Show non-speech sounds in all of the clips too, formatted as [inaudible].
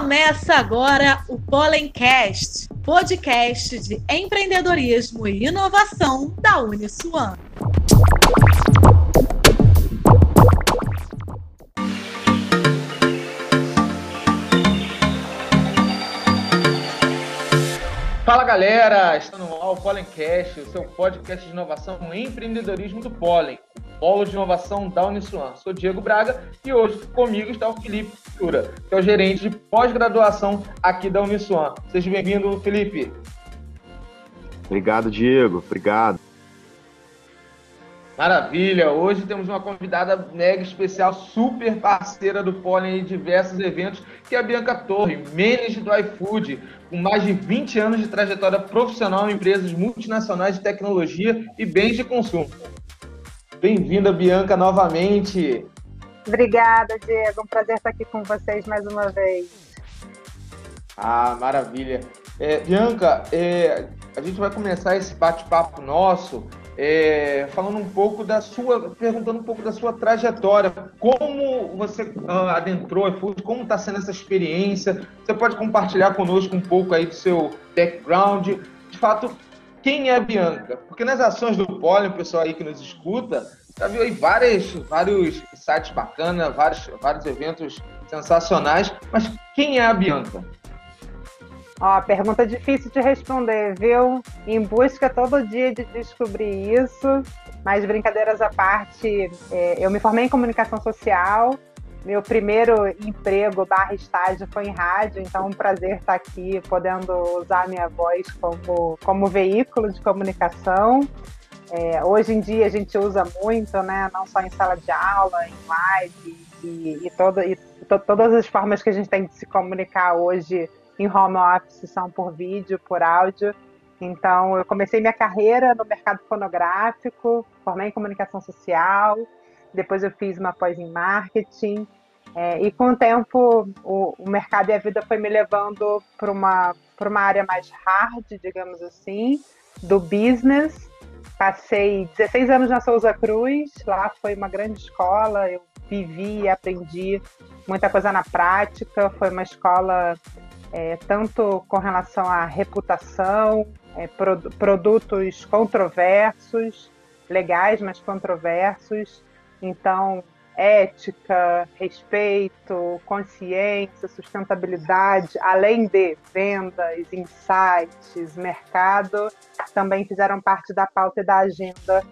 Começa agora o Pollencast, podcast de empreendedorismo e inovação da Uniswan. Fala galera, está no ar o Pollencast, o seu podcast de inovação e empreendedorismo do Pollen, Polo de Inovação da Uniswan. Sou Diego Braga e hoje comigo está o Felipe Tura, que é o gerente de pós-graduação aqui da Uniswan. Seja bem-vindo, Felipe. Obrigado, Diego. Obrigado. Maravilha! Hoje temos uma convidada mega especial, super parceira do Pollen em diversos eventos, que é a Bianca Torre, manager do iFood, com mais de 20 anos de trajetória profissional em empresas multinacionais de tecnologia e bens de consumo. Bem-vinda, Bianca, novamente. Obrigada, Diego. Um prazer estar aqui com vocês mais uma vez. Ah, maravilha. É, Bianca, é, a gente vai começar esse bate-papo nosso é, falando um pouco da sua, perguntando um pouco da sua trajetória, como você uh, adentrou a iFood, como está sendo essa experiência. Você pode compartilhar conosco um pouco aí do seu background, de fato, quem é a Bianca? Porque nas ações do Poli, o pessoal aí que nos escuta, já viu aí vários, vários sites bacanas, vários, vários eventos sensacionais, mas quem é a Bianca? Ó, pergunta difícil de responder, viu? Em busca todo dia de descobrir isso. Mas brincadeiras à parte, é, eu me formei em comunicação social. Meu primeiro emprego barra estágio foi em rádio, então é um prazer estar aqui podendo usar minha voz como, como veículo de comunicação. É, hoje em dia a gente usa muito, né? Não só em sala de aula, em live e, e, todo, e to, todas as formas que a gente tem de se comunicar hoje em home office são por vídeo, por áudio. Então, eu comecei minha carreira no mercado fonográfico, formei em comunicação social, depois eu fiz uma pós em marketing. É, e com o tempo, o, o, mercado e a vida foi me levando para uma, uma área mais hard, digamos assim, do business. Passei 16 anos na Souza Cruz, lá foi uma grande escola, eu vivi e aprendi muita coisa na prática. Foi uma escola é, tanto com relação à reputação, é, pro, produtos controversos, legais, mas controversos. Então, ética, respeito, consciência, sustentabilidade, além de vendas, insights, mercado, também fizeram parte da pauta e da agenda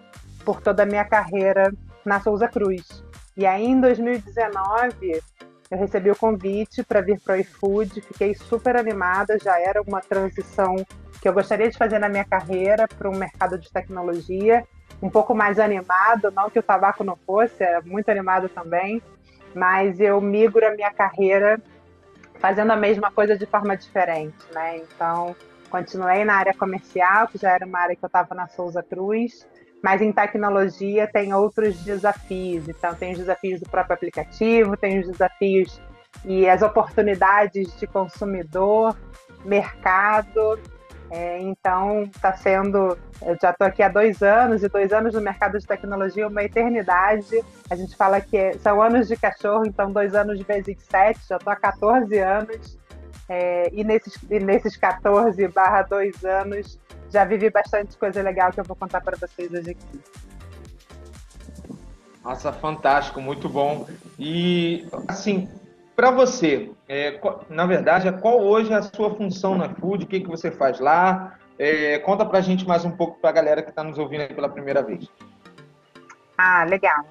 por toda a minha carreira na Souza Cruz. E aí, em 2019, eu recebi o convite para vir para o iFood, fiquei super animada, já era uma transição que eu gostaria de fazer na minha carreira para um mercado de tecnologia, um pouco mais animado, não que o tabaco não fosse, era muito animado também, mas eu migro a minha carreira fazendo a mesma coisa de forma diferente, né? Então, continuei na área comercial, que já era uma área que eu estava na Souza Cruz, mas em tecnologia tem outros desafios. Então, tem os desafios do próprio aplicativo, tem os desafios e as oportunidades de consumidor, mercado. É, então, está sendo. Eu já estou aqui há dois anos, e dois anos no mercado de tecnologia é uma eternidade. A gente fala que é, são anos de cachorro, então dois anos vezes sete, já estou há 14 anos. É, e, nesses, e nesses 14 barra dois anos, já vivi bastante coisa legal que eu vou contar para vocês hoje aqui. Nossa, fantástico, muito bom. E, assim, para você, é, na verdade, qual hoje é a sua função na Food? O que, que você faz lá? É, conta para a gente mais um pouco para a galera que está nos ouvindo pela primeira vez. Ah, legal.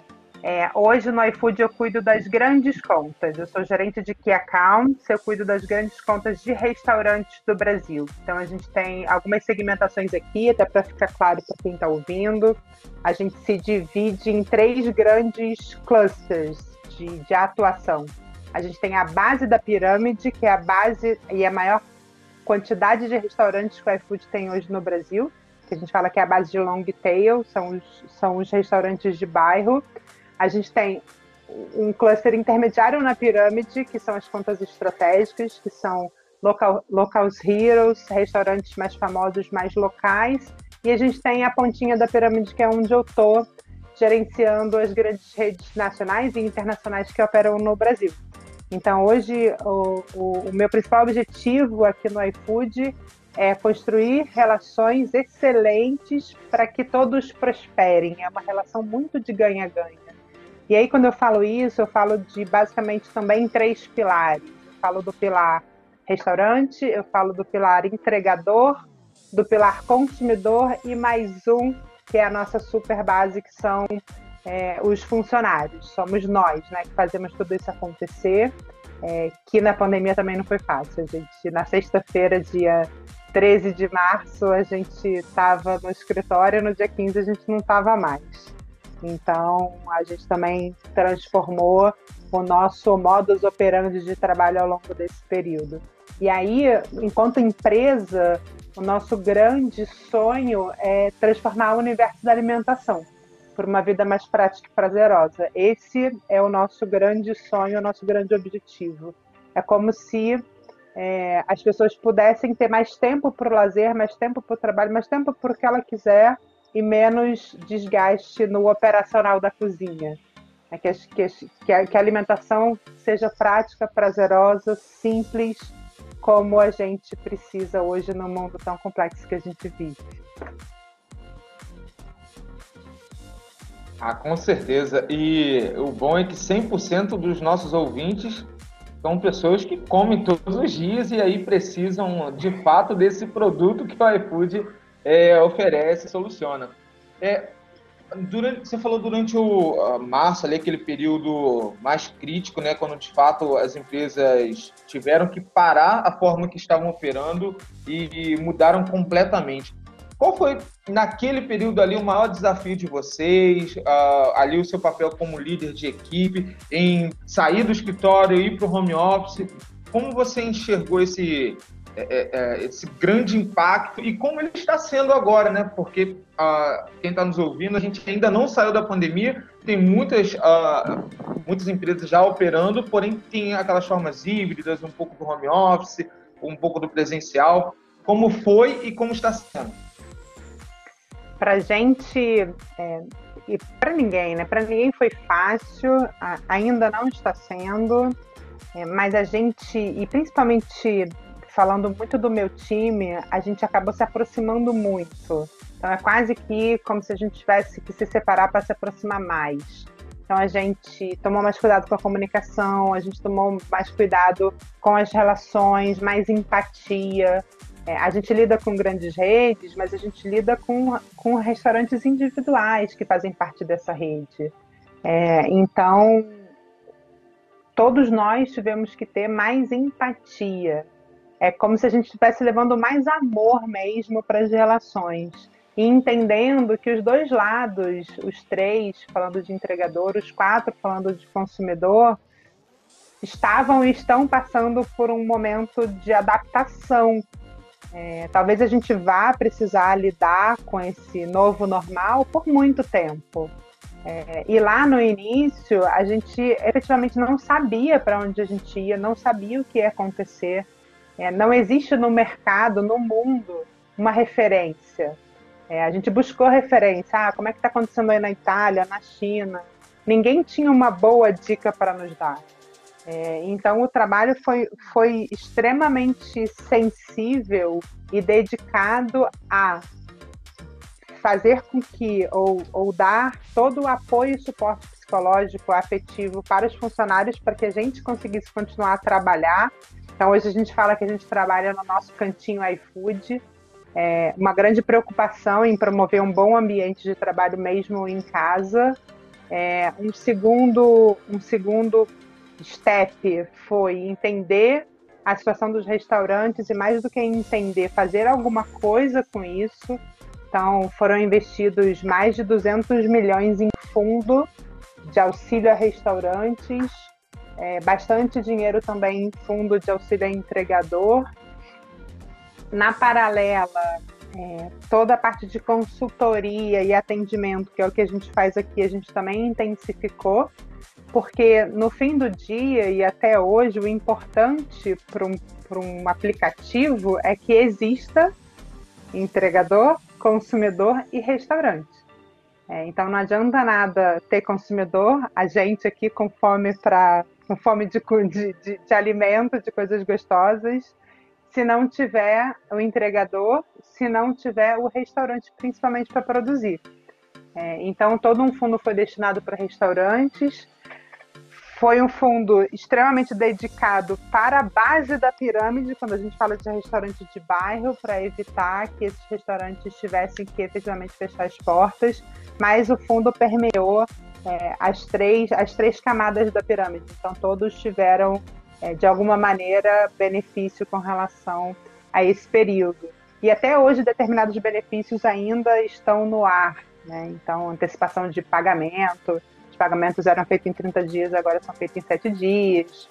É, hoje no iFood eu cuido das grandes contas. Eu sou gerente de Key Accounts, eu cuido das grandes contas de restaurantes do Brasil. Então a gente tem algumas segmentações aqui, até para ficar claro para quem está ouvindo. A gente se divide em três grandes clusters de, de atuação. A gente tem a base da pirâmide, que é a base e a maior quantidade de restaurantes que o iFood tem hoje no Brasil, que a gente fala que é a base de long tail, são os, são os restaurantes de bairro. A gente tem um cluster intermediário na pirâmide, que são as contas estratégicas, que são local, locals heroes, restaurantes mais famosos, mais locais. E a gente tem a pontinha da pirâmide, que é onde eu estou gerenciando as grandes redes nacionais e internacionais que operam no Brasil. Então, hoje, o, o, o meu principal objetivo aqui no iFood é construir relações excelentes para que todos prosperem. É uma relação muito de ganha-ganha. E aí, quando eu falo isso, eu falo de basicamente também três pilares. Eu falo do pilar restaurante, eu falo do pilar entregador, do pilar consumidor e mais um que é a nossa super base, que são é, os funcionários. Somos nós, né, que fazemos tudo isso acontecer. É, que na pandemia também não foi fácil. A gente, na sexta-feira, dia 13 de março, a gente estava no escritório, no dia 15 a gente não estava mais. Então, a gente também transformou o nosso modus operandi de trabalho ao longo desse período. E aí, enquanto empresa, o nosso grande sonho é transformar o universo da alimentação por uma vida mais prática e prazerosa. Esse é o nosso grande sonho, o nosso grande objetivo. É como se é, as pessoas pudessem ter mais tempo para o lazer, mais tempo para o trabalho, mais tempo para o que ela quiser e menos desgaste no operacional da cozinha. É que, que, que, a, alimentação seja prática, prazerosa, simples, como a gente precisa hoje no mundo tão complexo que a gente vive. Ah, com certeza. E o bom é que 100% dos nossos ouvintes são pessoas que comem todos os dias e aí precisam de fato desse produto que o iFood é, oferece, soluciona. É, durante, você falou durante o março, ali, aquele período mais crítico, né, quando de fato as empresas tiveram que parar a forma que estavam operando e, e mudaram completamente. Qual foi, naquele período ali, o maior desafio de vocês? Uh, ali, o seu papel como líder de equipe, em sair do escritório e ir para o home office? Como você enxergou esse, é, é, é, esse grande impacto e como ele está sendo agora, né? Porque uh, quem está nos ouvindo, a gente ainda não saiu da pandemia, tem muitas, uh, muitas empresas já operando, porém tem aquelas formas híbridas, um pouco do home office, um pouco do presencial. Como foi e como está sendo? Para gente é, e para ninguém, né? Para ninguém foi fácil, ainda não está sendo, é, mas a gente e principalmente falando muito do meu time, a gente acabou se aproximando muito. Então é quase que como se a gente tivesse que se separar para se aproximar mais. Então a gente tomou mais cuidado com a comunicação, a gente tomou mais cuidado com as relações, mais empatia. É, a gente lida com grandes redes, mas a gente lida com, com restaurantes individuais que fazem parte dessa rede. É, então todos nós tivemos que ter mais empatia é como se a gente estivesse levando mais amor mesmo para as relações. E entendendo que os dois lados, os três falando de entregador, os quatro falando de consumidor, estavam e estão passando por um momento de adaptação. É, talvez a gente vá precisar lidar com esse novo normal por muito tempo. É, e lá no início, a gente efetivamente não sabia para onde a gente ia, não sabia o que ia acontecer. É, não existe no mercado, no mundo, uma referência. É, a gente buscou referência. Ah, como é que está acontecendo aí na Itália, na China? Ninguém tinha uma boa dica para nos dar. É, então, o trabalho foi, foi extremamente sensível e dedicado a fazer com que, ou, ou dar todo o apoio e suporte psicológico, afetivo para os funcionários para que a gente conseguisse continuar a trabalhar então, hoje a gente fala que a gente trabalha no nosso cantinho iFood. É uma grande preocupação em promover um bom ambiente de trabalho mesmo em casa. É, um segundo, um segundo step foi entender a situação dos restaurantes e mais do que entender, fazer alguma coisa com isso. Então, foram investidos mais de 200 milhões em fundo de auxílio a restaurantes é, bastante dinheiro também em fundo de auxílio entregador. Na paralela, é, toda a parte de consultoria e atendimento, que é o que a gente faz aqui, a gente também intensificou, porque no fim do dia e até hoje, o importante para um, um aplicativo é que exista entregador, consumidor e restaurante. É, então não adianta nada ter consumidor, a gente aqui com fome para com fome de, de, de, de alimento, de coisas gostosas, se não tiver o entregador, se não tiver o restaurante, principalmente para produzir. É, então, todo um fundo foi destinado para restaurantes. Foi um fundo extremamente dedicado para a base da pirâmide, quando a gente fala de restaurante de bairro, para evitar que esses restaurantes tivessem que efetivamente fechar as portas. Mas o fundo permeou é, as, três, as três camadas da pirâmide. Então, todos tiveram, é, de alguma maneira, benefício com relação a esse período. E até hoje, determinados benefícios ainda estão no ar. Né? Então, antecipação de pagamento, pagamentos eram feitos em 30 dias, agora são feitos em 7 dias.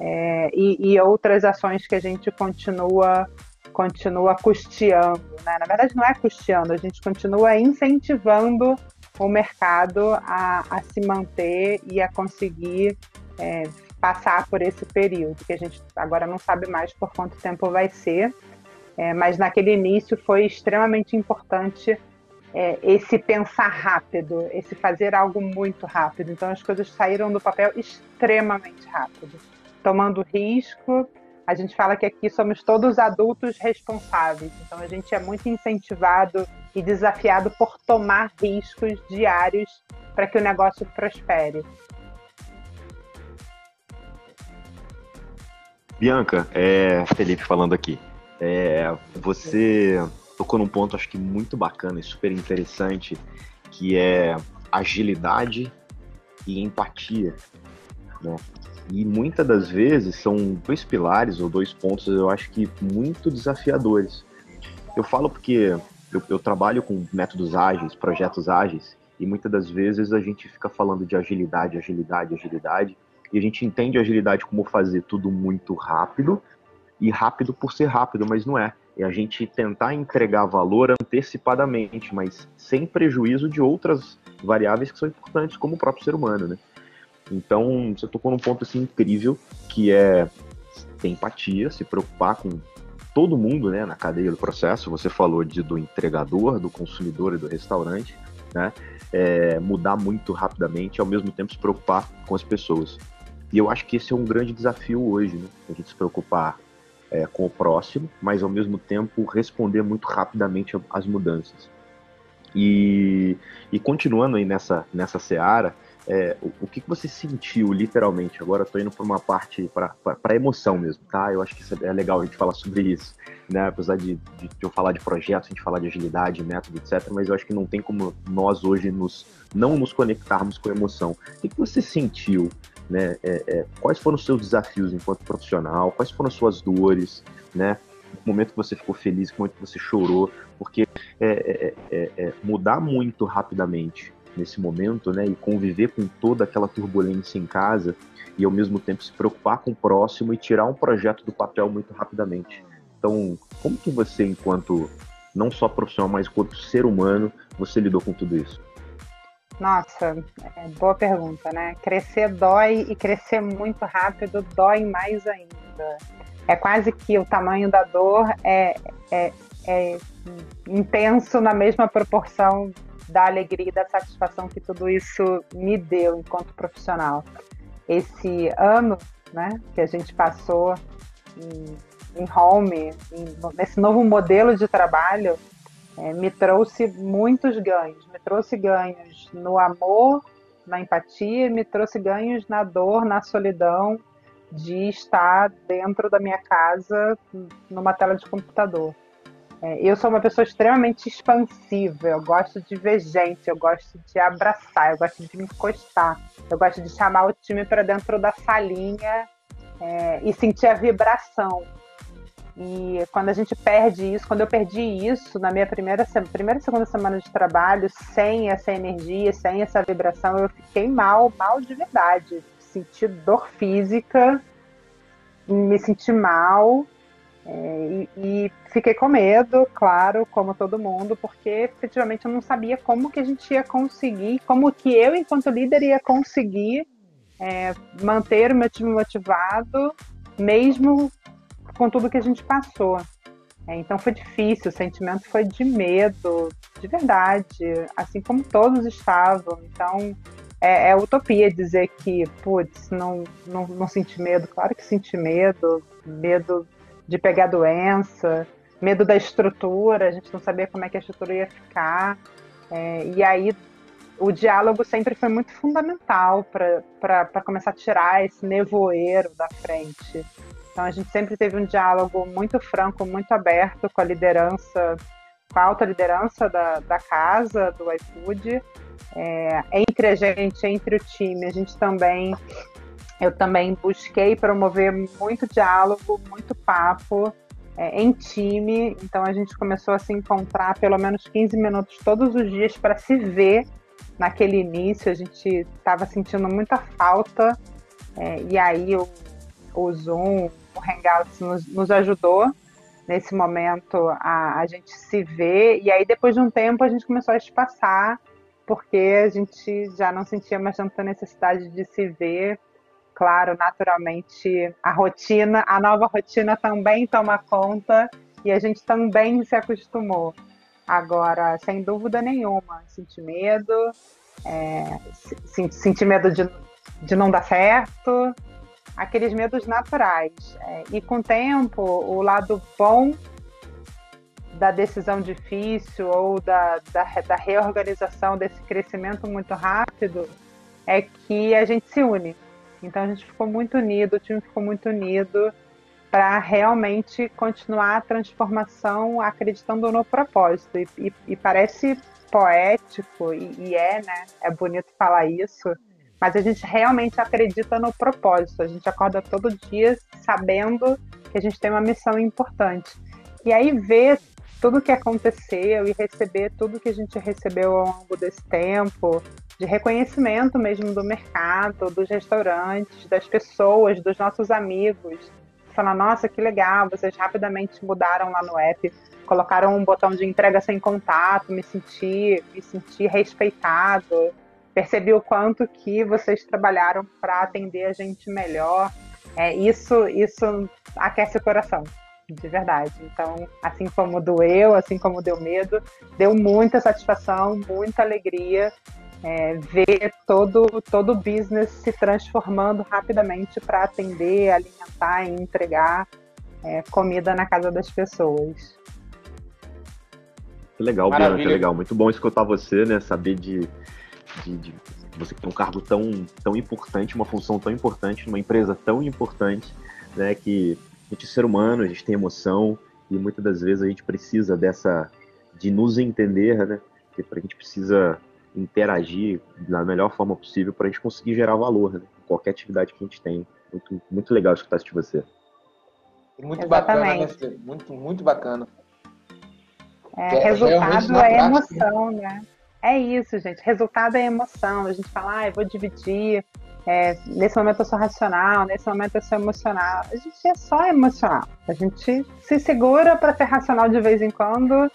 É, e, e, outras ações que a gente continua continua custeando. Né? Na verdade, não é custeando, a gente continua incentivando o mercado a, a se manter e a conseguir é, passar por esse período, que a gente agora não sabe mais por quanto tempo vai ser, é, mas naquele início foi extremamente importante é, esse pensar rápido, esse fazer algo muito rápido. Então as coisas saíram do papel extremamente rápido, tomando risco. A gente fala que aqui somos todos adultos responsáveis, então a gente é muito incentivado e desafiado por tomar riscos diários para que o negócio prospere. Bianca, é Felipe falando aqui. É, você tocou num ponto acho que muito bacana e super interessante, que é agilidade e empatia. Né? E muitas das vezes são dois pilares ou dois pontos, eu acho que muito desafiadores. Eu falo porque eu, eu trabalho com métodos ágeis, projetos ágeis, e muitas das vezes a gente fica falando de agilidade, agilidade, agilidade, e a gente entende agilidade como fazer tudo muito rápido, e rápido por ser rápido, mas não é. É a gente tentar entregar valor antecipadamente, mas sem prejuízo de outras variáveis que são importantes, como o próprio ser humano, né? Então, você tocou num ponto assim incrível, que é ter empatia, se preocupar com todo mundo né, na cadeia do processo. Você falou de, do entregador, do consumidor e do restaurante, né? É, mudar muito rapidamente ao mesmo tempo se preocupar com as pessoas. E eu acho que esse é um grande desafio hoje, né? A gente se preocupar é, com o próximo, mas ao mesmo tempo responder muito rapidamente às mudanças. E, e continuando aí nessa, nessa seara, é, o, o, que, que você sentiu literalmente? Agora estou indo para uma parte, para emoção mesmo, tá? Eu acho que é legal a gente falar sobre isso, né? Apesar de, de, de, eu falar de projetos, a gente falar de agilidade, método, etc. Mas eu acho que não tem como nós hoje nos, não nos conectarmos com a emoção. O que, que você sentiu? Né? É, é, quais foram os seus desafios enquanto profissional? Quais foram as suas dores? Né? O momento que você ficou feliz, o momento que você chorou, porque é, é, é, é mudar muito rapidamente nesse momento, né, e conviver com toda aquela turbulência em casa e ao mesmo tempo se preocupar com o próximo e tirar um projeto do papel muito rapidamente. Então, como que você, enquanto não só profissional, mas enquanto ser humano, você lidou com tudo isso? Nossa, é, boa pergunta, né? Crescer dói e crescer muito rápido dói mais ainda. É quase que o tamanho da dor é, é, é intenso na mesma proporção da alegria e da satisfação que tudo isso me deu enquanto profissional. Esse ano né, que a gente passou em, em home, em, nesse novo modelo de trabalho, é, me trouxe muitos ganhos. Me trouxe ganhos no amor, na empatia, me trouxe ganhos na dor, na solidão de estar dentro da minha casa numa tela de computador. É, eu sou uma pessoa extremamente expansiva, eu gosto de ver gente, eu gosto de abraçar, eu gosto de me encostar, eu gosto de chamar o time para dentro da salinha é, e sentir a vibração. E quando a gente perde isso, quando eu perdi isso na minha primeira, primeira segunda semana de trabalho, sem essa energia, sem essa vibração, eu fiquei mal, mal de verdade. Senti dor física, me senti mal, é, e, e, fiquei com medo, claro, como todo mundo, porque efetivamente eu não sabia como que a gente ia conseguir, como que eu, enquanto líder, ia conseguir é, manter o meu time motivado, mesmo com tudo que a gente passou. É, então foi difícil, o sentimento foi de medo, de verdade, assim como todos estavam. Então é, é, utopia dizer que, putz, não, não, não senti medo. Claro que senti medo, medo de pegar doença, medo da estrutura, a gente não sabia como é que a estrutura ia ficar. É, e aí o diálogo sempre foi muito fundamental para começar a tirar esse nevoeiro da frente. Então a gente sempre teve um diálogo muito franco, muito aberto com a liderança, com a alta liderança da, da casa, do iFood, é, entre a gente, entre o time. A gente também, eu também busquei promover muito diálogo, muito papo é, em time. Então a gente começou a se encontrar pelo menos 15 minutos todos os dias para se ver naquele início. A gente estava sentindo muita falta. É, e aí o, o Zoom, o Hangouts nos, nos ajudou nesse momento a, a gente se ver, e aí depois de um tempo a gente começou a espaçar, porque a gente já não sentia mais tanta necessidade de se ver. Claro, naturalmente, a rotina, a nova rotina também toma conta e a gente também se acostumou. Agora, sem dúvida nenhuma, senti medo, é, senti medo de, de não dar certo, aqueles medos naturais. É, e com o tempo, o lado bom da decisão difícil ou da, da, da, reorganização desse crescimento muito rápido é que a gente se une. Então a gente ficou muito unido, o time ficou muito unido para realmente continuar a transformação acreditando no propósito. E, e, e parece poético, e, e é, né? É bonito falar isso, mas a gente realmente acredita no propósito. A gente acorda todo dia sabendo que a gente tem uma missão importante. E aí ver tudo que aconteceu e receber tudo que a gente recebeu ao longo desse tempo, de reconhecimento mesmo do mercado, dos restaurantes, das pessoas, dos nossos amigos. Falar, nossa, que legal, vocês rapidamente mudaram lá no app, colocaram um botão de entrega sem contato, me senti, me senti respeitado percebi o quanto que vocês trabalharam para atender a gente melhor. É, isso, isso aquece o coração, de verdade. Então, assim como doeu, assim como deu medo, deu muita satisfação, muita alegria é, ver todo, todo o business se transformando rapidamente para atender, alimentar e entregar é, comida na casa das pessoas. Que legal, Bianca, que legal. Muito bom escutar você, né? Saber de de, de você ter um cargo tão, tão importante, uma função tão importante, numa empresa tão importante, né, que a gente é ser humano, a gente tem emoção e muitas das vezes a gente precisa dessa, de nos entender, né, que a gente precisa interagir da melhor forma possível para a gente conseguir gerar valor né, em qualquer atividade que a gente tem. Muito, muito legal escutar isso de você. Muito Exatamente. bacana, né? muito, muito bacana. É, é resultado é emoção, né? É isso, gente. Resultado é emoção. A gente fala, ah, eu vou dividir. É, nesse momento eu sou racional, nesse momento eu sou emocional. A gente é só emocional. A gente se segura para ser racional de vez em quando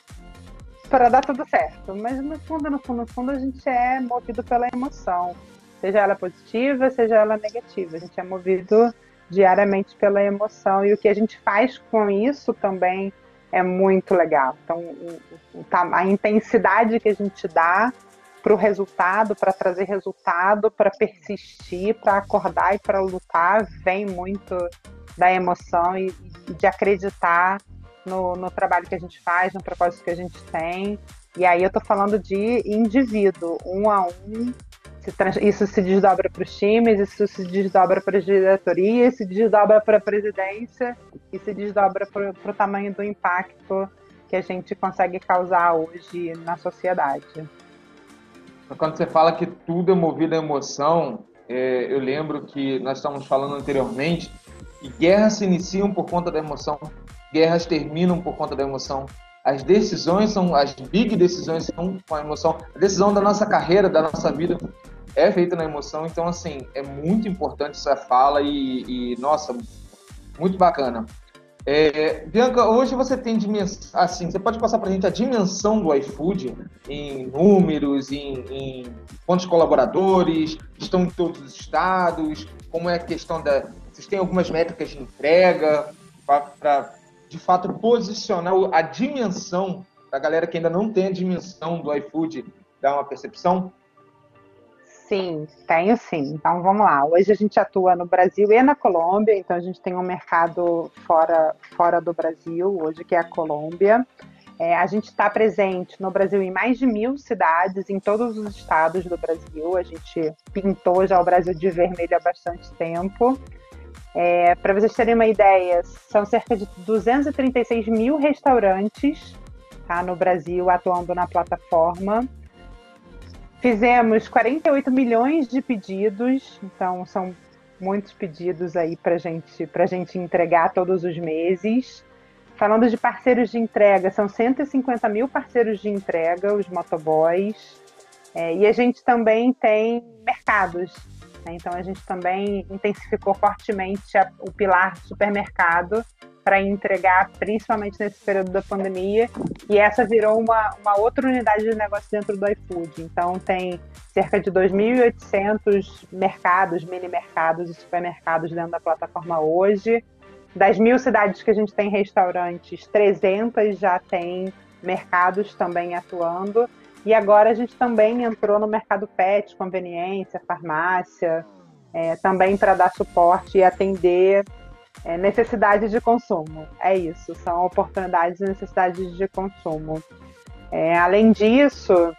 para dar tudo certo. Mas no fundo, no fundo, no fundo, a gente é movido pela emoção. Seja ela positiva, seja ela negativa. A gente é movido diariamente pela emoção. E o que a gente faz com isso também é muito legal. Então, a intensidade que a gente dá para o resultado, para trazer resultado, para persistir, para acordar e para lutar, vem muito da emoção e, de acreditar no, no, trabalho que a gente faz, no propósito que a gente tem. E aí eu estou falando de indivíduo, um a um, isso se desdobra para os times, isso se desdobra para as diretorias, se desdobra para a presidência e se desdobra para o tamanho do impacto que a gente consegue causar hoje na sociedade. Quando você fala que tudo é movido à emoção, é, eu lembro que nós estávamos falando anteriormente que guerras se iniciam por conta da emoção, guerras terminam por conta da emoção. As decisões são, as big decisões são com a emoção. A decisão da nossa carreira, da nossa vida, é feita na emoção. Então, assim, é muito importante essa fala e, e nossa, muito bacana. É, Bianca, hoje você tem dimensão, assim, você pode passar para a gente a dimensão do iFood em números, em, em quantos colaboradores, estão em todos os estados, como é a questão da... Vocês têm algumas métricas de entrega para, de fato, posicionar a dimensão da galera que ainda não tem a dimensão do iFood, dar uma percepção? Sim, tenho sim. Então vamos lá. Hoje a gente atua no Brasil e na Colômbia, então a gente tem um mercado fora, fora do Brasil, hoje que é a Colômbia. É, a gente está presente no Brasil em mais de mil cidades, em todos os estados do Brasil. A gente pintou já o Brasil de vermelho há bastante tempo. É, Para vocês terem uma ideia, são cerca de 236 mil restaurantes tá, no Brasil atuando na plataforma. Fizemos 48 milhões de pedidos, então são muitos pedidos aí para gente, a gente entregar todos os meses. Falando de parceiros de entrega, são 150 mil parceiros de entrega, os motoboys. É, e a gente também tem mercados. Né? Então a gente também intensificou fortemente a, o pilar supermercado para entregar, principalmente nesse período da pandemia. E essa virou uma, uma outra unidade de negócio dentro do iFood. Então tem cerca de 2.800 mercados, mini mercados e supermercados dentro da plataforma hoje. Das mil cidades que a gente tem restaurantes, 300 já tem mercados também atuando. E agora a gente também entrou no mercado pet, conveniência, farmácia, é, também para dar suporte e atender é, necessidades de consumo. É isso, são oportunidades e necessidades de consumo. É, além disso,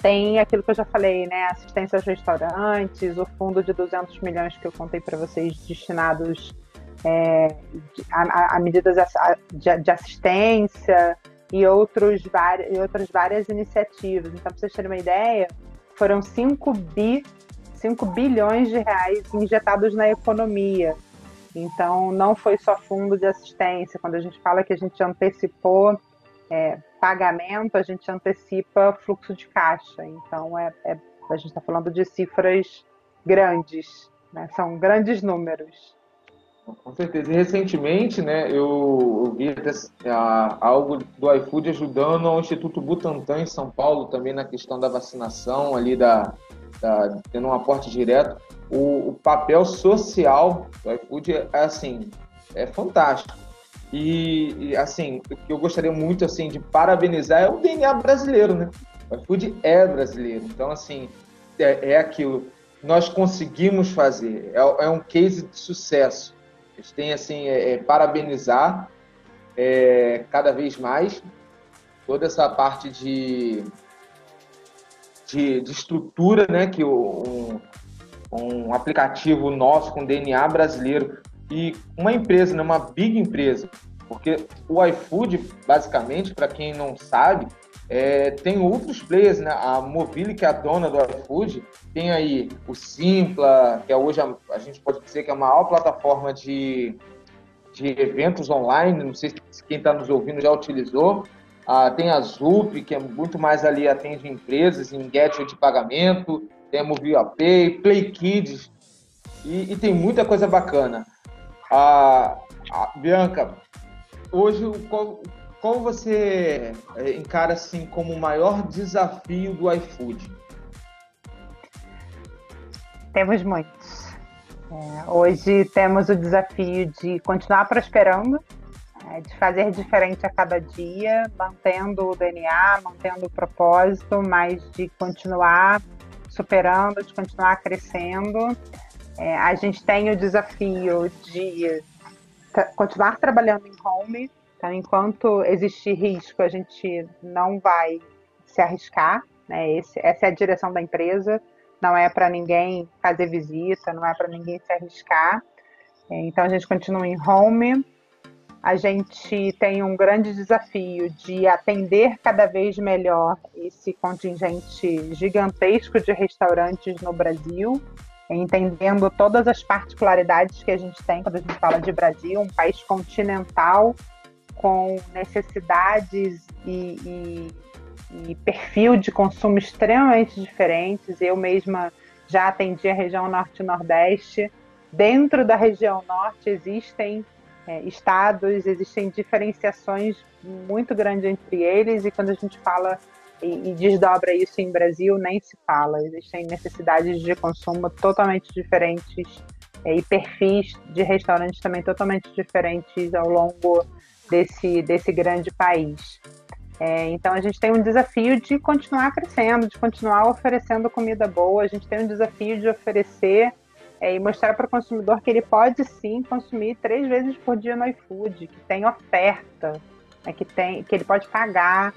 tem aquilo que eu já falei, né? Assistência aos restaurantes, o fundo de 200 milhões que eu contei para vocês destinados é, a, a, medidas de, de, assistência e, outros, e outras várias iniciativas. Então, para vocês terem uma ideia, foram 5 bi, 5 bilhões de reais injetados na economia. Então, não foi só fundo de assistência. Quando a gente fala que a gente antecipou é, pagamento, a gente antecipa fluxo de caixa. Então, é, é a gente está falando de cifras grandes, né? são grandes números. Com certeza. E recentemente, né, eu, eu vi a, algo do iFood ajudando ao Instituto Butantan em São Paulo também na questão da vacinação ali da, da tendo um aporte direto. O, o papel social do iFood é assim é fantástico. E, e, assim, o que eu gostaria muito assim de parabenizar é o DNA brasileiro, né? O iFood é brasileiro, então assim é, é aquilo. Nós conseguimos fazer, é, é um case de sucesso eles têm, assim, é, é, parabenizar é, cada vez mais toda essa parte de, de, de estrutura, né, que um, um aplicativo nosso com DNA brasileiro e uma empresa, né, uma big empresa, porque o iFood, basicamente, para quem não sabe, é, tem outros players, né? A Mobile, que é a dona do iFood, tem aí o Simpla, que é hoje a, a gente pode dizer que é a maior plataforma de, de eventos online, não sei se quem está nos ouvindo já utilizou. Ah, tem a Zup, que é muito mais ali atende empresas em gadget de pagamento, tem a Mobile Pay, Play Kids, e, e tem muita coisa bacana. Ah, Bianca, hoje qual, qual você é, encara assim como o maior desafio do iFood? Temos muitos. É, hoje temos o desafio de continuar prosperando, é, de fazer diferente a cada dia, mantendo o DNA, mantendo o propósito, mas de continuar superando, de continuar crescendo. É, a gente tem o desafio de continuar trabalhando em home, então, enquanto existir risco, a gente não vai se arriscar. Né? Esse, essa é a direção da empresa. Não é para ninguém fazer visita, não é para ninguém se arriscar. Então, a gente continua em home. A gente tem um grande desafio de atender cada vez melhor esse contingente gigantesco de restaurantes no Brasil, entendendo todas as particularidades que a gente tem quando a gente fala de Brasil, um país continental com necessidades e, e, e, perfil de consumo extremamente diferentes. Eu mesma já atendi a região norte e nordeste. Dentro da região norte existem é, estados, existem diferenciações muito grandes entre eles, e quando a gente fala e, e desdobra isso em Brasil, nem se fala. Existem necessidades de consumo totalmente diferentes é, e perfis de restaurantes também totalmente diferentes ao longo desse, desse grande país. É, então a gente tem um desafio de continuar crescendo, de continuar oferecendo comida boa, a gente tem um desafio de oferecer é, e mostrar para o consumidor que ele pode sim consumir três vezes por dia no iFood, que tem oferta, é, que, tem, que ele pode pagar.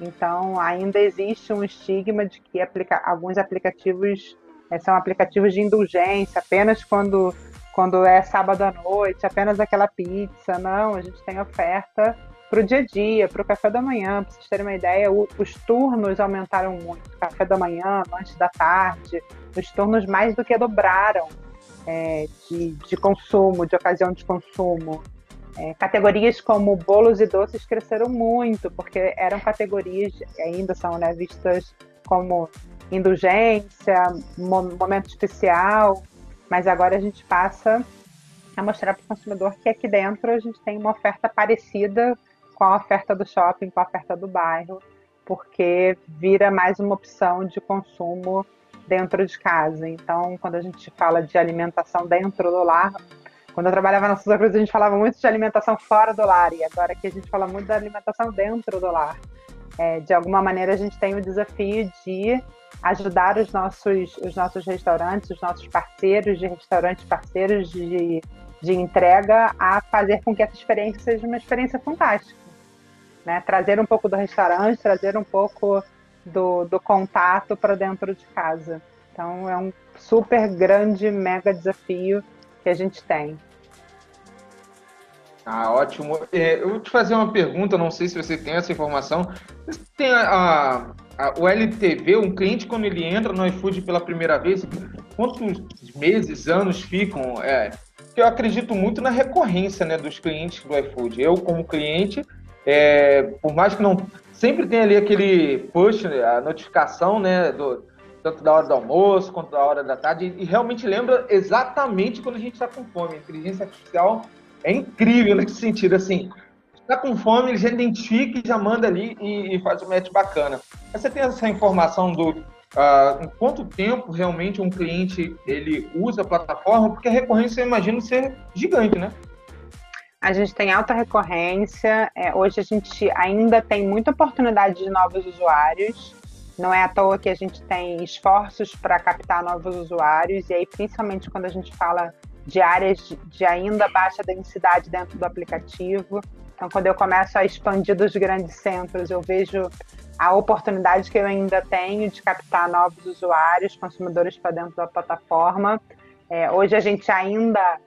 Então ainda existe um estigma de que aplica, alguns aplicativos é, são aplicativos de indulgência, apenas quando, quando é sábado à noite, apenas aquela pizza. Não, a gente tem oferta para o dia a dia, para o café da manhã. Para vocês terem uma ideia, o, os turnos aumentaram muito. Café da manhã, lanche da tarde, os turnos mais do que dobraram é, de, de consumo, de ocasião de consumo. É, categorias como bolos e doces cresceram muito, porque eram categorias, ainda são né, vistas como indulgência, momento especial, mas agora a gente passa a mostrar para o consumidor que aqui dentro a gente tem uma oferta parecida com a oferta do shopping, com a oferta do bairro, porque vira mais uma opção de consumo dentro de casa. Então, quando a gente fala de alimentação dentro do lar, quando eu trabalhava na Souza Cruz, a gente falava muito de alimentação fora do lar, e agora aqui a gente fala muito da alimentação dentro do lar. É, de alguma maneira, a gente tem o desafio de ajudar os nossos, os nossos restaurantes, os nossos parceiros de restaurantes, parceiros de, de entrega, a fazer com que essa experiência seja uma experiência fantástica né? Trazer um pouco do restaurante, trazer um pouco do, do contato para dentro de casa. Então é um super grande, mega desafio que a gente tem. Ah, ótimo. É, eu vou te fazer uma pergunta, não sei se você tem essa informação. Tem a, a, o LTV, um cliente, quando ele entra no iFood pela primeira vez, quantos meses, anos ficam? É, eu acredito muito na recorrência né, dos clientes do iFood. Eu, como cliente, é, por mais que não. Sempre tem ali aquele push, a notificação, né? Do, tanto da hora do almoço quanto da hora da tarde, e, realmente lembra exatamente quando a gente está com fome. A inteligência artificial é incrível nesse sentido, assim. Está com fome, ele já identifica e já manda ali e, e faz um match bacana. Você tem essa informação do uh, em quanto tempo realmente um cliente ele usa a plataforma? Porque a recorrência eu imagino ser gigante, né? A gente tem alta recorrência. É, hoje a gente ainda tem muita oportunidade de novos usuários. Não é à toa que a gente tem esforços para captar novos usuários, e aí, principalmente quando a gente fala de áreas de, ainda baixa densidade dentro do aplicativo. Então, quando eu começo a expandir dos grandes centros, eu vejo a oportunidade que eu ainda tenho de captar novos usuários, consumidores para dentro da plataforma. É, hoje a gente ainda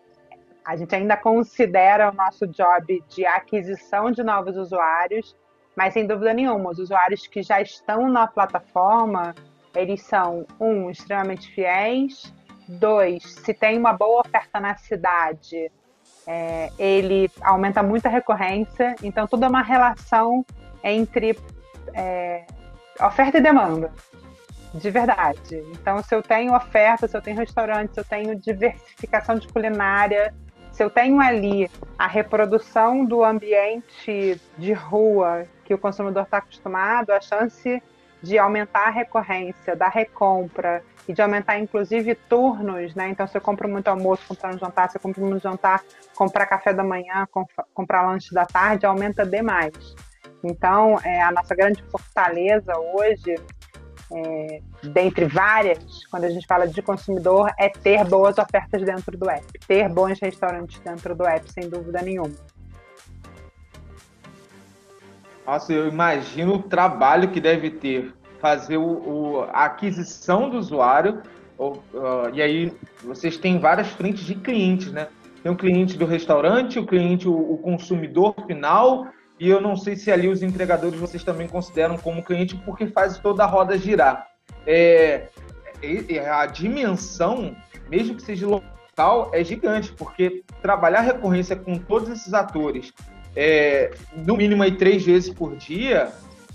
a gente ainda considera o nosso job de aquisição de novos usuários, mas sem dúvida nenhuma, os usuários que já estão na plataforma, eles são, um, extremamente fiéis, dois, se tem uma boa oferta na cidade, é, ele aumenta muito a recorrência, então tudo é uma relação entre é, oferta e demanda, de verdade. Então, se eu tenho oferta, se eu tenho restaurante, se eu tenho diversificação de culinária, se eu tenho ali a reprodução do ambiente de rua que o consumidor está acostumado, a chance de aumentar a recorrência da recompra e de aumentar inclusive turnos, né? Então, se eu compro muito almoço, comprar um jantar, se eu compro muito jantar, comprar café da manhã, comprar lanche da tarde, aumenta demais. Então, é, a nossa grande fortaleza hoje é, dentre várias, quando a gente fala de consumidor, é ter boas ofertas dentro do app, ter bons restaurantes dentro do app, sem dúvida nenhuma. Nossa, eu imagino o trabalho que deve ter fazer o, o a aquisição do usuário, ou, uh, e aí vocês têm várias frentes de clientes, né? Tem o cliente do restaurante, o cliente, o, o consumidor final, e eu não sei se ali os entregadores vocês também consideram como cliente, porque faz toda a roda girar. É, a dimensão, mesmo que seja local, é gigante, porque trabalhar recorrência com todos esses atores, é, no mínimo aí três vezes por dia,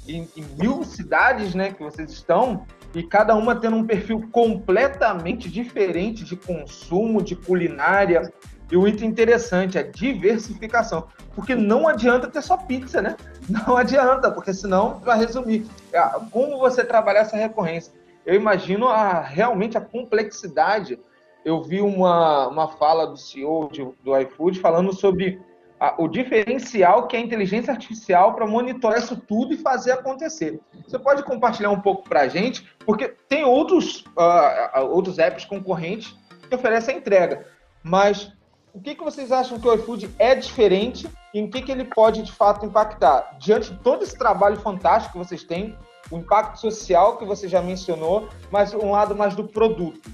em, em mil cidades né, que vocês estão, e cada uma tendo um perfil completamente diferente de consumo, de culinária, e o item interessante é diversificação. Porque não adianta ter só pizza, né? [laughs] Não adianta, porque senão, para resumir, é, como você trabalhar essa recorrência? Eu imagino a, realmente a complexidade. Eu vi uma, uma fala do CEO de, do iFood falando sobre a, o diferencial que é a inteligência artificial para monitorar isso tudo e fazer acontecer. Você pode compartilhar um pouco para a gente, porque tem outros, uh, outros apps concorrentes que oferecem a entrega, mas o que, que vocês acham que o iFood é diferente e em que, que ele pode de fato impactar? Diante de todo esse trabalho fantástico que vocês têm, o impacto social que você já mencionou, mas um lado mais do produto.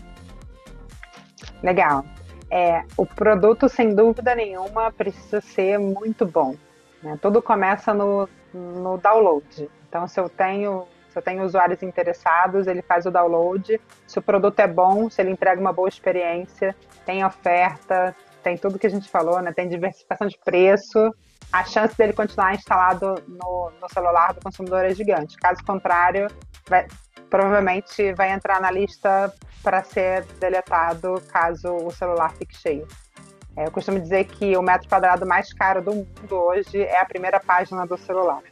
Legal. É, o produto, sem dúvida nenhuma, precisa ser muito bom. Né? Tudo começa no, no download. Então, se eu tenho se eu tenho usuários interessados, ele faz o download. Se o produto é bom, se ele entrega uma boa experiência, tem oferta, tem tudo que a gente falou, né? Tem diversificação de preço, a chance dele continuar instalado no, no celular do consumidor é gigante. Caso contrário, vai, provavelmente vai entrar na lista para ser deletado caso o celular fique cheio. É, eu costumo dizer que o metro quadrado mais caro do mundo hoje é a primeira página do celular.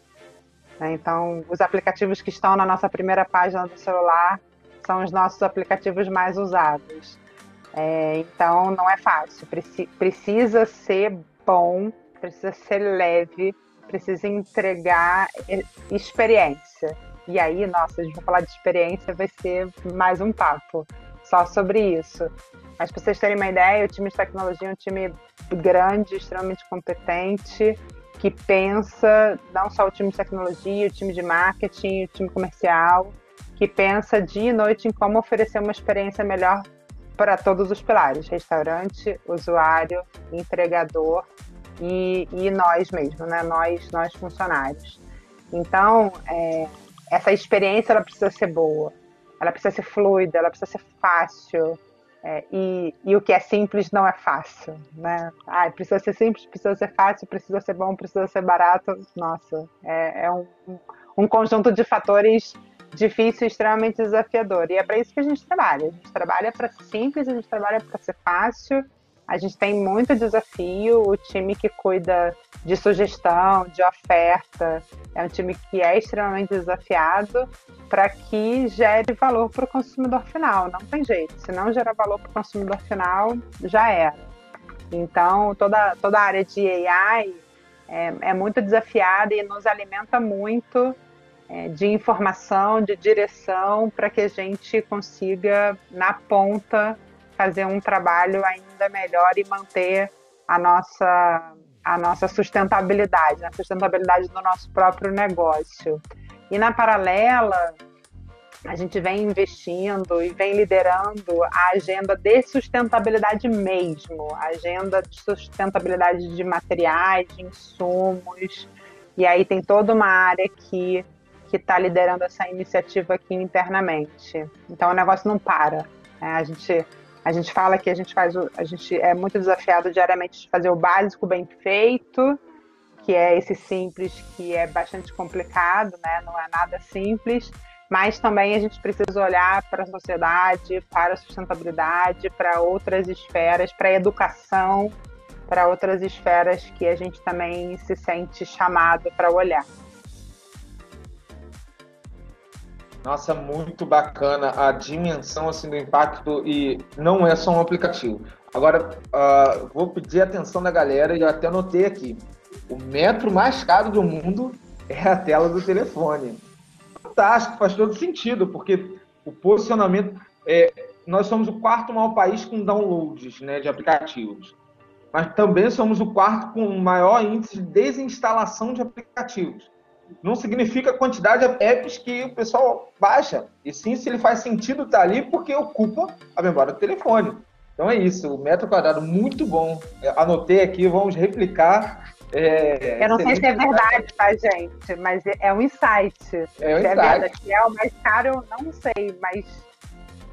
Né? Então, os aplicativos que estão na nossa primeira página do celular são os nossos aplicativos mais usados. É, então não é fácil, Preci precisa ser bom, precisa ser leve, precisa entregar experiência. E aí, nossa, a gente vai falar de experiência, vai ser mais um papo só sobre isso. Mas para vocês terem uma ideia, o time de tecnologia é um time grande, extremamente competente, que pensa, não só o time de tecnologia, o time de marketing, o time comercial, que pensa dia e noite em como oferecer uma experiência melhor para todos os pilares: restaurante, usuário, entregador e, e nós mesmo, né? Nós, nós funcionários. Então, é, essa experiência ela precisa ser boa, ela precisa ser fluida, ela precisa ser fácil. É, e, e, o que é simples não é fácil, né? Ah, precisa ser simples, precisa ser fácil, precisa ser bom, precisa ser barato. Nossa, é, é um, um conjunto de fatores difícil, extremamente desafiador. E é para isso que a gente trabalha. A gente trabalha para ser simples, a gente trabalha para ser fácil. A gente tem muito desafio. O time que cuida de sugestão, de oferta, é um time que é extremamente desafiado para que gere valor para o consumidor final. Não tem jeito. Se não gerar valor para o consumidor final, já era. Então, toda, toda a área de AI é, é muito desafiada e nos alimenta muito é, de informação, de direção, para que a gente consiga, na ponta, fazer um trabalho ainda melhor e manter a nossa, a nossa sustentabilidade, a sustentabilidade do nosso próprio negócio. E na paralela, a gente vem investindo e vem liderando a agenda de sustentabilidade mesmo, a agenda de sustentabilidade de materiais, de insumos. E aí tem toda uma área que que está liderando essa iniciativa aqui internamente. Então o negócio não para. Né? A gente a gente fala que a gente faz o, a gente é muito desafiado diariamente de fazer o básico bem feito, que é esse simples que é bastante complicado, né? Não é nada simples. Mas também a gente precisa olhar para a sociedade, para a sustentabilidade, para outras esferas, para a educação, para outras esferas que a gente também se sente chamado para olhar. Nossa, muito bacana a dimensão assim do impacto e não é só um aplicativo. Agora, uh, vou pedir atenção da galera e eu até anotei aqui. O metro mais caro do mundo é a tela do telefone. Fantástico, faz todo sentido, porque o posicionamento. É, nós somos o quarto maior país com downloads né, de aplicativos. Mas também somos o quarto com maior índice de desinstalação de aplicativos não significa a quantidade de apps que o pessoal baixa, e sim se ele faz sentido estar ali porque ocupa a memória do telefone. Então é isso, o metro quadrado muito bom. É, anotei aqui, vamos replicar. É, eu não sei se é verdade, tá, gente? Mas é um insight. É um se insight. É verdade, que é o mais caro, eu não sei, mas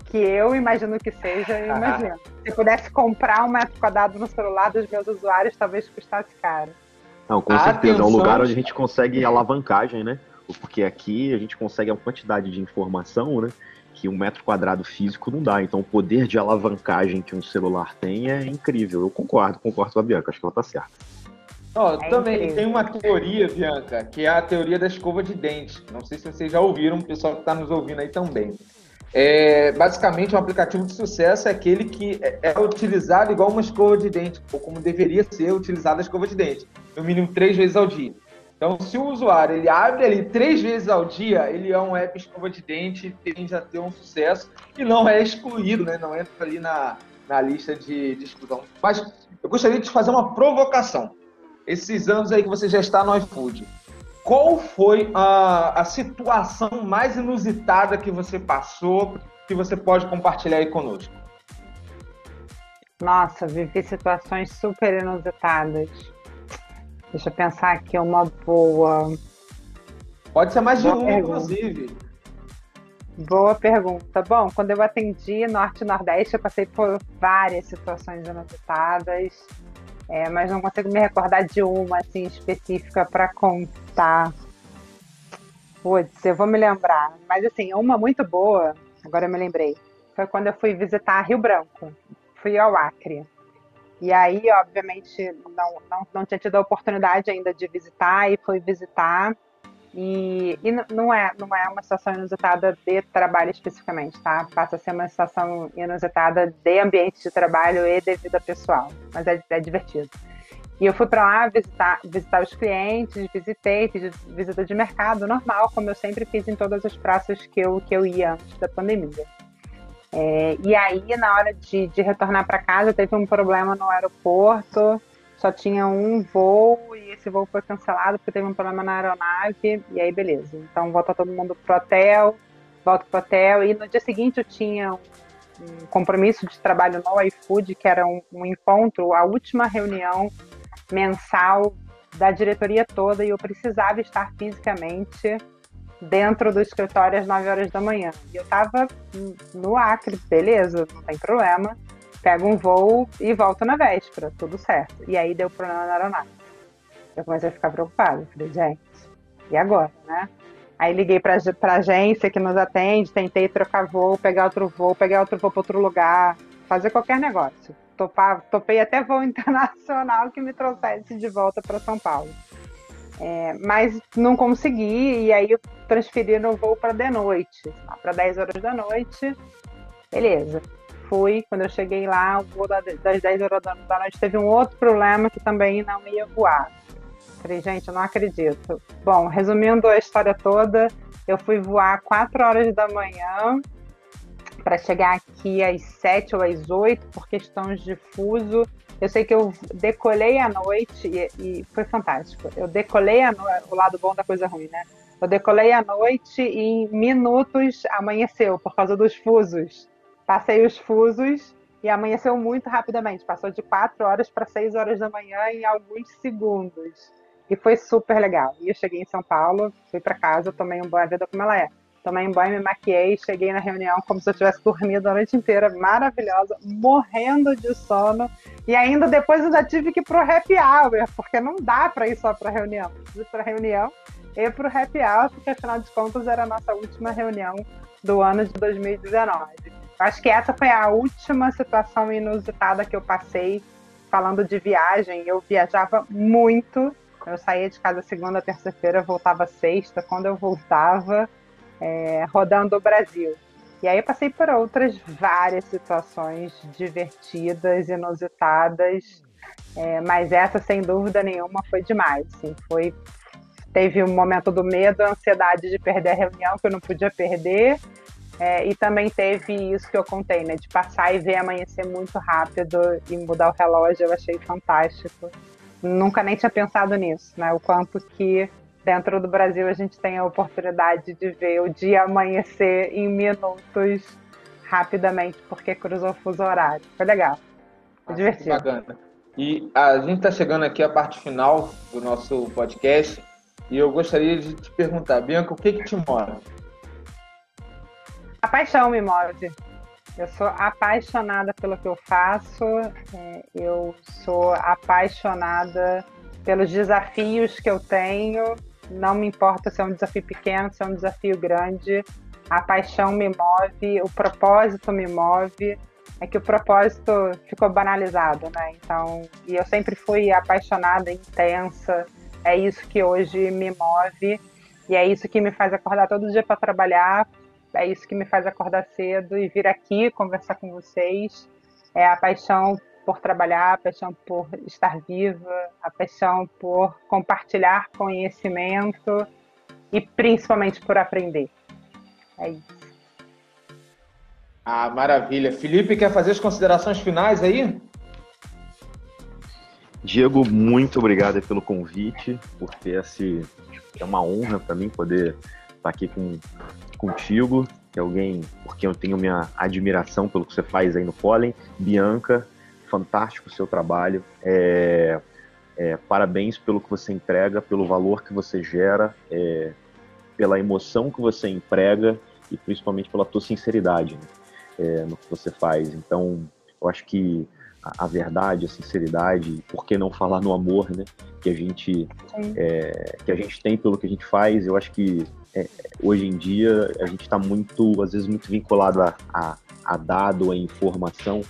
que eu imagino que seja, eu imagino. se pudesse comprar um metro quadrado no celular dos meus usuários, talvez custasse caro. Não, com Atenção. certeza. É um lugar onde a gente consegue alavancagem, né? Porque aqui a gente consegue uma quantidade de informação, né? Que um metro quadrado físico não dá. Então, o poder de alavancagem que um celular tem é incrível. Eu concordo, concordo com a Bianca, acho que ela tá certa. Oh, é também incrível. tem uma teoria, Bianca, que é a teoria da escova de dente. Não sei se vocês já ouviram, o pessoal que está nos ouvindo aí também. É, basicamente, um aplicativo de sucesso é aquele que é, é utilizado igual uma escova de dente, ou como deveria ser utilizada a escova de dente, no mínimo três vezes ao dia. Então, se o usuário ele abre ali três vezes ao dia, ele é um app escova de dente, tende a ter um sucesso e não é excluído, né? não entra ali na, na lista de, de exclusão. Mas eu gostaria de fazer uma provocação. Esses anos aí que você já está no iFood, qual foi a, a situação mais inusitada que você passou, que você pode compartilhar aí conosco? Nossa, vivi situações super inusitadas. Deixa eu pensar aqui uma boa. Pode ser mais de uma, inclusive. Boa pergunta. Bom, quando eu atendi Norte e Nordeste, eu passei por várias situações inusitadas, é, mas não consigo me recordar de uma assim específica para contar. Putz, eu vou me lembrar. Mas assim, uma muito boa, agora eu me lembrei, foi quando eu fui visitar Rio Branco. Fui ao Acre. E aí, obviamente, não, não, não tinha tido a oportunidade ainda de visitar e fui visitar. E, e não, é, não é uma situação inusitada de trabalho especificamente, tá? Passa a ser uma situação inusitada de ambiente de trabalho e de vida pessoal, mas é, é divertido. E eu fui para lá visitar, visitar os clientes, visitei, fiz visita de mercado normal, como eu sempre fiz em todas as praças que eu, que eu ia antes da pandemia. É, e aí, na hora de, de retornar para casa, teve um problema no aeroporto, só tinha um voo e esse voo foi cancelado porque teve um problema na aeronave, e aí beleza. Então volta todo mundo pro hotel, volta pro hotel, e no dia seguinte eu tinha um, compromisso de trabalho no iFood, que era um, um encontro, a última reunião mensal da diretoria toda, e eu precisava estar fisicamente dentro do escritório às 9 horas da manhã. E eu tava no Acre, beleza, não tem problema. Pego um voo e volto na véspera, tudo certo. E aí deu problema na aeronave. Eu comecei a ficar preocupada. Falei, gente, e agora, né? Aí liguei para a agência que nos atende, tentei trocar voo, pegar outro voo, pegar outro voo para outro lugar, fazer qualquer negócio. Topei até voo [laughs] internacional que me trouxesse de volta para São Paulo. É, mas não consegui, e aí eu transferi no voo para de noite, para 10 horas da noite. Beleza. Fui, quando eu cheguei lá, o voo das 10 horas da noite teve um outro problema que também não ia voar. Falei, gente, eu não acredito. Bom, resumindo a história toda, eu fui voar 4 horas da manhã para chegar aqui às 7 ou às 8 por questões de fuso. Eu sei que eu decolei à noite e, e foi fantástico. Eu decolei a o lado bom da coisa ruim, né? Eu decolei à noite e em minutos amanheceu por causa dos fusos. Passei os fusos e amanheceu muito rapidamente. Passou de 4 horas para 6 horas da manhã em alguns segundos. E foi super legal. E eu cheguei em São Paulo, fui para casa, tomei um banho, a vida como ela é tomei um banho, me maquiei, cheguei na reunião como se eu tivesse dormido a noite inteira, maravilhosa, morrendo de sono. E ainda depois ainda tive que ir pro happy hour, porque não dá para ir só para reunião. Ir para reunião e pro happy hour, porque afinal de contas era a nossa última reunião do ano de 2019. Acho que essa foi a última situação inusitada que eu passei falando de viagem. Eu viajava muito. Eu saía de casa segunda, terça-feira, voltava sexta. Quando eu voltava, é, rodando o Brasil. E aí eu passei por outras várias situações divertidas, inusitadas, é, mas essa, sem dúvida nenhuma, foi demais. Assim, foi, teve um momento do medo, ansiedade de perder a reunião, que eu não podia perder, é, e também teve isso que eu contei, né, de passar e ver amanhecer muito rápido e mudar o relógio, eu achei fantástico. Nunca nem tinha pensado nisso, né, o quanto que dentro do Brasil a gente tem a oportunidade de ver o dia amanhecer em minutos rapidamente, porque cruzou o fuso horário. Foi legal. Foi ah, divertido. Bacana. E a gente está chegando aqui à parte final do nosso podcast e eu gostaria de te perguntar, Bianca, o que que te move? A paixão me move. Eu sou apaixonada pelo que eu faço, é, eu sou apaixonada pelos desafios que eu tenho não me importa se é um desafio pequeno, se é um desafio grande, a paixão me move, o propósito me move. É que o propósito ficou banalizado, né? Então, e eu sempre fui apaixonada, intensa. É isso que hoje me move e é isso que me faz acordar todo dia para trabalhar, é isso que me faz acordar cedo e vir aqui conversar com vocês. É a paixão por trabalhar, a paixão por estar viva, a paixão por compartilhar conhecimento e principalmente por aprender. É isso. Ah, maravilha. Felipe, quer fazer as considerações finais aí? Diego, muito obrigado pelo convite, por ter esse. É uma honra para mim poder estar aqui com, contigo, que é alguém por quem eu tenho minha admiração pelo que você faz aí no Pollen. Bianca, fantástico o seu trabalho. É, é, parabéns pelo que você entrega, pelo valor que você gera, é, pela emoção que você emprega e principalmente pela tua sinceridade. Né? é, no que você faz. Então, eu acho que a, a, verdade, a sinceridade, por que não falar no amor, né? Que a gente é, que a gente tem pelo que a gente faz. Eu acho que é, hoje em dia a gente está muito, às vezes, muito vinculado a, a, a dado, a informação,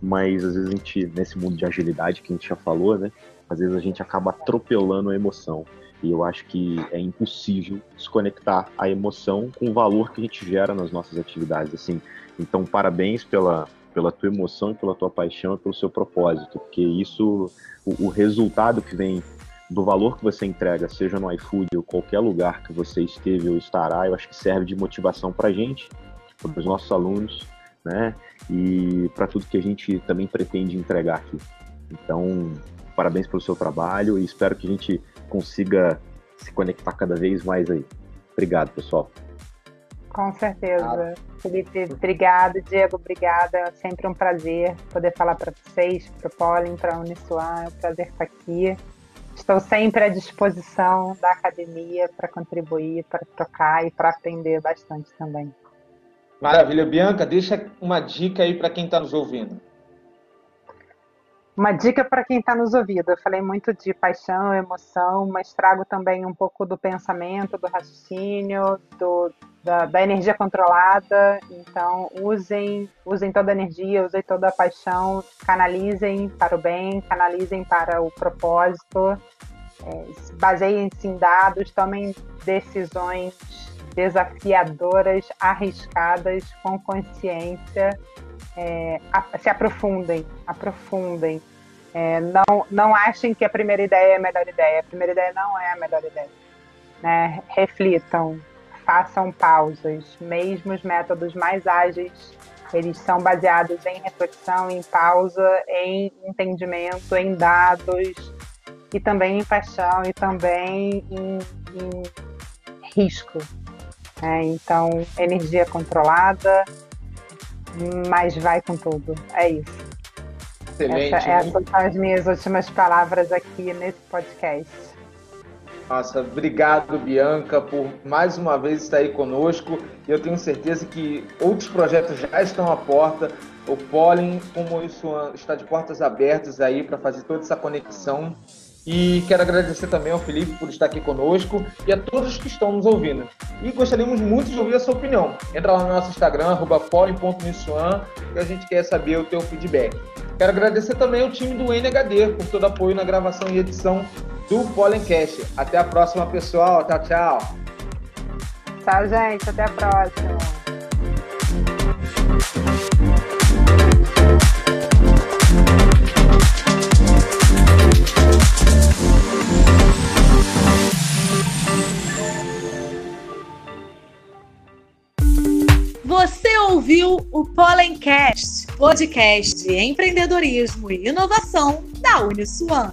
mas às vezes a gente nesse mundo de agilidade que a gente já falou, né? Às vezes a gente acaba atropelando a emoção. E eu acho que é impossível desconectar a emoção com o valor que a gente gera nas nossas atividades. Assim, então, parabéns pela, pela tua emoção, pela tua paixão e pelo seu propósito, porque isso, o, o, resultado que vem do valor que você entrega, seja no iFood ou qualquer lugar que você esteve ou estará, eu acho que serve de motivação para a gente, para os nossos alunos, né? E para tudo que a gente também pretende entregar aqui. Então, parabéns pelo seu trabalho e espero que a gente consiga se conectar cada vez mais aí. Obrigado, pessoal. Com certeza. Ah. Felipe, obrigado. Diego, obrigada. É sempre um prazer poder falar para vocês, para o Pollen, para a Uniswan. É um prazer estar aqui. Estou sempre à disposição da academia para contribuir, para trocar e para aprender bastante também. Maravilha, Bianca. Deixa uma dica aí para quem está nos ouvindo. Uma dica para quem está nos ouvindo. Eu falei muito de paixão, emoção, mas trago também um pouco do pensamento, do raciocínio, do, da, da, energia controlada. Então, usem, usem toda a energia, usem toda a paixão, canalizem para o bem, canalizem para o propósito, é, baseiem-se em dados, tomem decisões desafiadoras, arriscadas, com consciência é, se aprofundem, aprofundem. É, não, não achem que a primeira ideia é a melhor ideia. A primeira ideia não é a melhor ideia. Né? Reflitam, façam pausas. Mesmo os métodos mais ágeis, eles são baseados em reflexão, em pausa, em entendimento, em dados, e também em paixão, e também em, em risco. É, então, energia controlada, mas vai com tudo. É isso. Excelente. Essa, essas são as minhas últimas palavras aqui nesse podcast. Nossa, obrigado, Bianca, por mais uma vez estar aí conosco. Eu tenho certeza que outros projetos já estão à porta. O Pollen, como isso está de portas abertas aí para fazer toda essa conexão e quero agradecer também ao Felipe por estar aqui conosco e a todos que estão nos ouvindo. E gostaríamos muito de ouvir a sua opinião. Entra lá no nosso Instagram, poli.missuan, que a gente quer saber o teu feedback. Quero agradecer também ao time do NHD por todo o apoio na gravação e edição do Pollencast. Até a próxima, pessoal. Tchau, tchau. Tchau, gente. Até a próxima. Você ouviu o Pollencast, podcast de empreendedorismo e inovação da Uniswan.